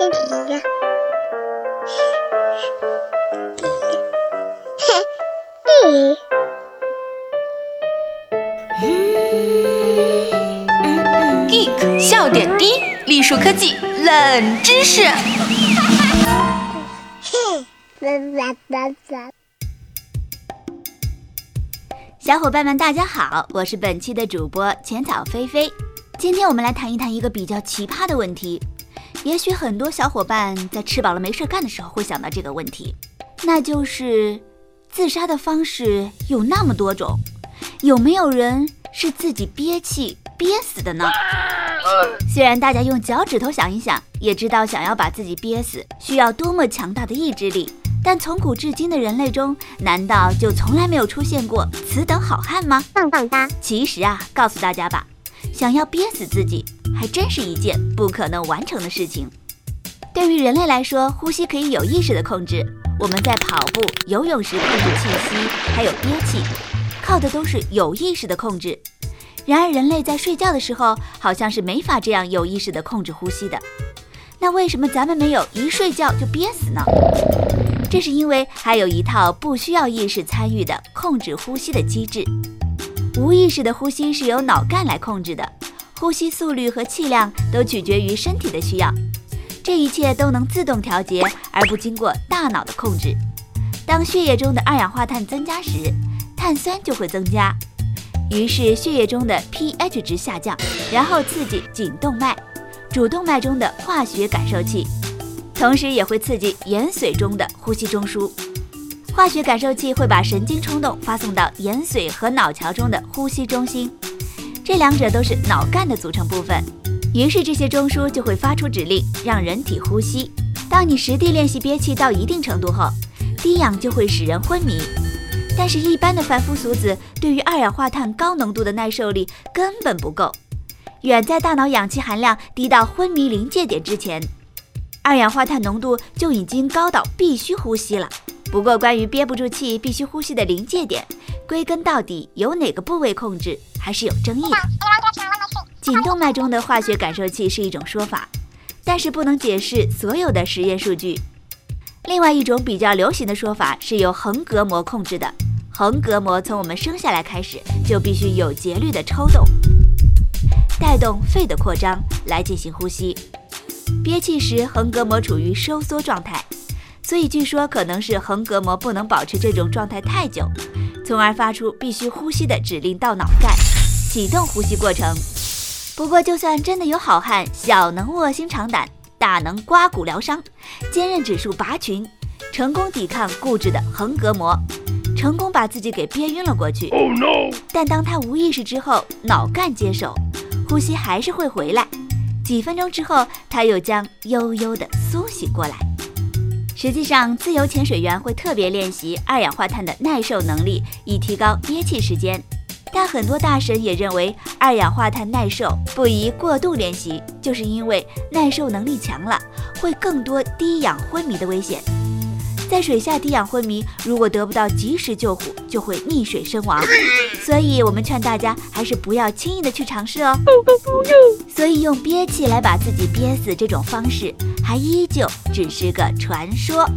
Geek 笑点低，栗树科技冷知识。小伙伴们，大家好，我是本期的主播浅草菲菲。今天我们来谈一谈一个比较奇葩的问题。也许很多小伙伴在吃饱了没事干的时候会想到这个问题，那就是自杀的方式有那么多种，有没有人是自己憋气憋死的呢？虽然大家用脚趾头想一想，也知道想要把自己憋死需要多么强大的意志力，但从古至今的人类中，难道就从来没有出现过此等好汉吗？棒棒哒！其实啊，告诉大家吧，想要憋死自己，还真是一件不可能完成的事情。对于人类来说，呼吸可以有意识的控制，我们在跑步、游泳时控制气息，还有憋气，靠的都是有意识的控制。然而，人类在睡觉的时候，好像是没法这样有意识的控制呼吸的。那为什么咱们没有一睡觉就憋死呢？这是因为还有一套不需要意识参与的控制呼吸的机制。无意识的呼吸是由脑干来控制的，呼吸速率和气量都取决于身体的需要，这一切都能自动调节，而不经过大脑的控制。当血液中的二氧化碳增加时，碳酸就会增加。于是血液中的 pH 值下降，然后刺激颈动脉、主动脉中的化学感受器，同时也会刺激眼髓中的呼吸中枢。化学感受器会把神经冲动发送到眼髓和脑桥中的呼吸中心，这两者都是脑干的组成部分。于是这些中枢就会发出指令，让人体呼吸。当你实地练习憋气到一定程度后，低氧就会使人昏迷。但是，一般的凡夫俗子对于二氧化碳高浓度的耐受力根本不够，远在大脑氧气含量低到昏迷临界点之前，二氧化碳浓度就已经高到必须呼吸了。不过，关于憋不住气必须呼吸的临界点，归根到底由哪个部位控制还是有争议的。颈动脉中的化学感受器是一种说法，但是不能解释所有的实验数据。另外一种比较流行的说法是由横膈膜控制的。横膈膜从我们生下来开始就必须有节律的抽动，带动肺的扩张来进行呼吸。憋气时，横膈膜处于收缩状态，所以据说可能是横膈膜不能保持这种状态太久，从而发出必须呼吸的指令到脑干，启动呼吸过程。不过，就算真的有好汉，小能卧薪尝胆，大能刮骨疗伤，坚韧指数拔群，成功抵抗固执的横膈膜。成功把自己给憋晕了过去，但当他无意识之后，脑干接手，呼吸还是会回来。几分钟之后，他又将悠悠地苏醒过来。实际上，自由潜水员会特别练习二氧化碳的耐受能力，以提高憋气时间。但很多大神也认为，二氧化碳耐受不宜过度练习，就是因为耐受能力强了，会更多低氧昏迷的危险。在水下低氧昏迷，如果得不到及时救护，就会溺水身亡。所以，我们劝大家还是不要轻易的去尝试哦。所以，用憋气来把自己憋死这种方式，还依旧只是个传说。